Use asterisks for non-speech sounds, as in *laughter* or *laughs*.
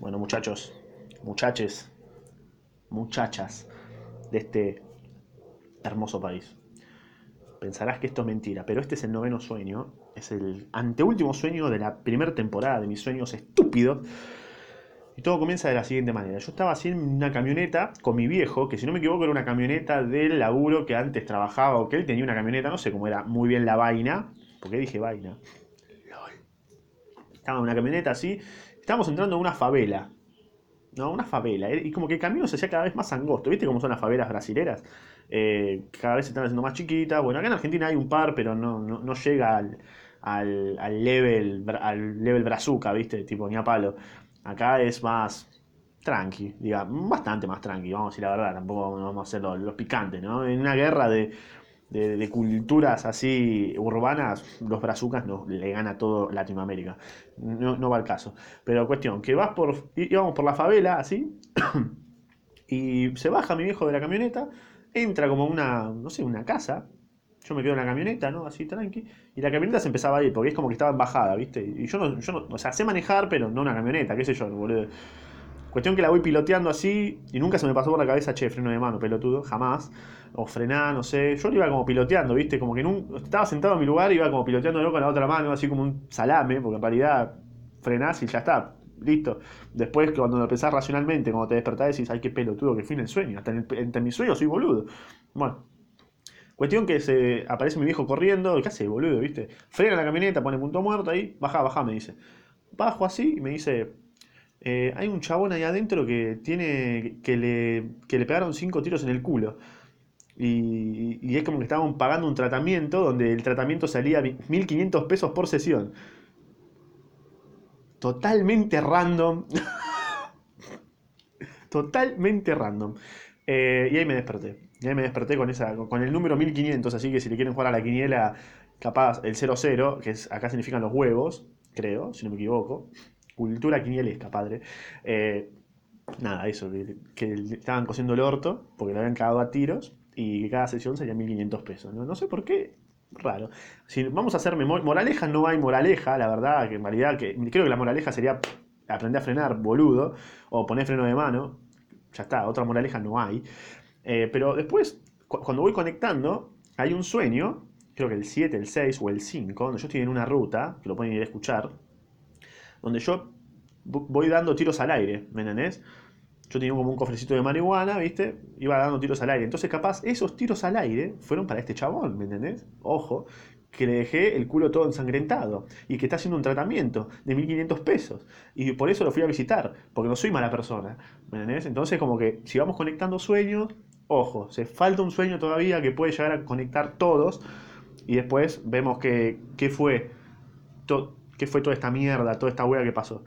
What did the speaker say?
Bueno, muchachos, muchaches, muchachas de este hermoso país. Pensarás que esto es mentira, pero este es el noveno sueño, es el anteúltimo sueño de la primera temporada de mis sueños estúpidos. Y todo comienza de la siguiente manera. Yo estaba así en una camioneta con mi viejo, que si no me equivoco era una camioneta del laburo que antes trabajaba, o que él tenía una camioneta, no sé cómo era muy bien la vaina. ¿Por qué dije vaina? Estaba en una camioneta así, estábamos entrando en una favela. ¿no? Una favela. Y como que el camino se hacía cada vez más angosto. ¿Viste cómo son las favelas brasileras? Eh, cada vez se están haciendo más chiquitas. Bueno, acá en Argentina hay un par, pero no, no, llega al, al, al, level al level brazuca, ¿viste? Tipo ni a palo. Acá es más tranqui, diga, bastante más tranqui, vamos a decir la verdad, tampoco vamos a hacer los, picantes, ¿no? En una guerra de, de, culturas así urbanas, los brazucas no, le gana todo Latinoamérica. No, no va al caso. Pero cuestión, que vas por, íbamos por la favela, así, *coughs* y se baja mi viejo de la camioneta, entra como una, no sé, una casa, yo me quedo en la camioneta, ¿no? Así tranqui. Y la camioneta se empezaba a ir, porque es como que estaba en bajada, ¿viste? Y yo no, yo no, o sea, sé manejar, pero no una camioneta, qué sé yo, boludo. Cuestión que la voy piloteando así y nunca se me pasó por la cabeza, che, freno de mano, pelotudo, jamás. O frenar, no sé. Yo lo iba como piloteando, ¿viste? Como que nunca, estaba sentado en mi lugar iba como piloteándolo con la otra mano, así como un salame, porque en realidad frenás y ya está, listo. Después, cuando lo pensás racionalmente, cuando te despertás, decís, ay, qué pelotudo, que fin el sueño. Hasta en, en mis sueños soy boludo. Bueno, Cuestión que se aparece mi viejo corriendo, ¿qué hace, boludo, viste? Frena la camioneta, pone punto muerto ahí, baja, baja, me dice. Bajo así y me dice, eh, hay un chabón ahí adentro que tiene, que le, que le pegaron cinco tiros en el culo. Y, es como que estaban pagando un tratamiento donde el tratamiento salía 1500 pesos por sesión. Totalmente random. *laughs* Totalmente random. Eh, y ahí me desperté. Y ahí me desperté con, esa, con el número 1500, así que si le quieren jugar a la quiniela, capaz el 00, que es, acá significan los huevos, creo, si no me equivoco. Cultura quinielesca, padre. Eh, nada, eso, que, estaban cosiendo el orto, porque le habían cagado a tiros, y que cada sesión sería 1500 pesos. ¿no? no sé por qué, raro. Si vamos a hacer moraleja, no hay moraleja, la verdad, que en realidad, que, creo que la moraleja sería aprender a frenar, boludo, o poner freno de mano. Ya está, otra moraleja no hay. Eh, pero después, cuando voy conectando, hay un sueño, creo que el 7, el 6 o el 5, donde yo estoy en una ruta, que lo pueden ir a escuchar, donde yo voy dando tiros al aire, ¿me entendés? Yo tenía como un cofrecito de marihuana, ¿viste? Iba dando tiros al aire. Entonces, capaz, esos tiros al aire fueron para este chabón, ¿me entendés? Ojo, que le dejé el culo todo ensangrentado y que está haciendo un tratamiento de 1500 pesos. Y por eso lo fui a visitar, porque no soy mala persona, ¿me entendés? Entonces, como que si vamos conectando sueños, Ojo, se falta un sueño todavía que puede llegar a conectar todos y después vemos que, qué fue, qué fue toda esta mierda, toda esta wea que pasó.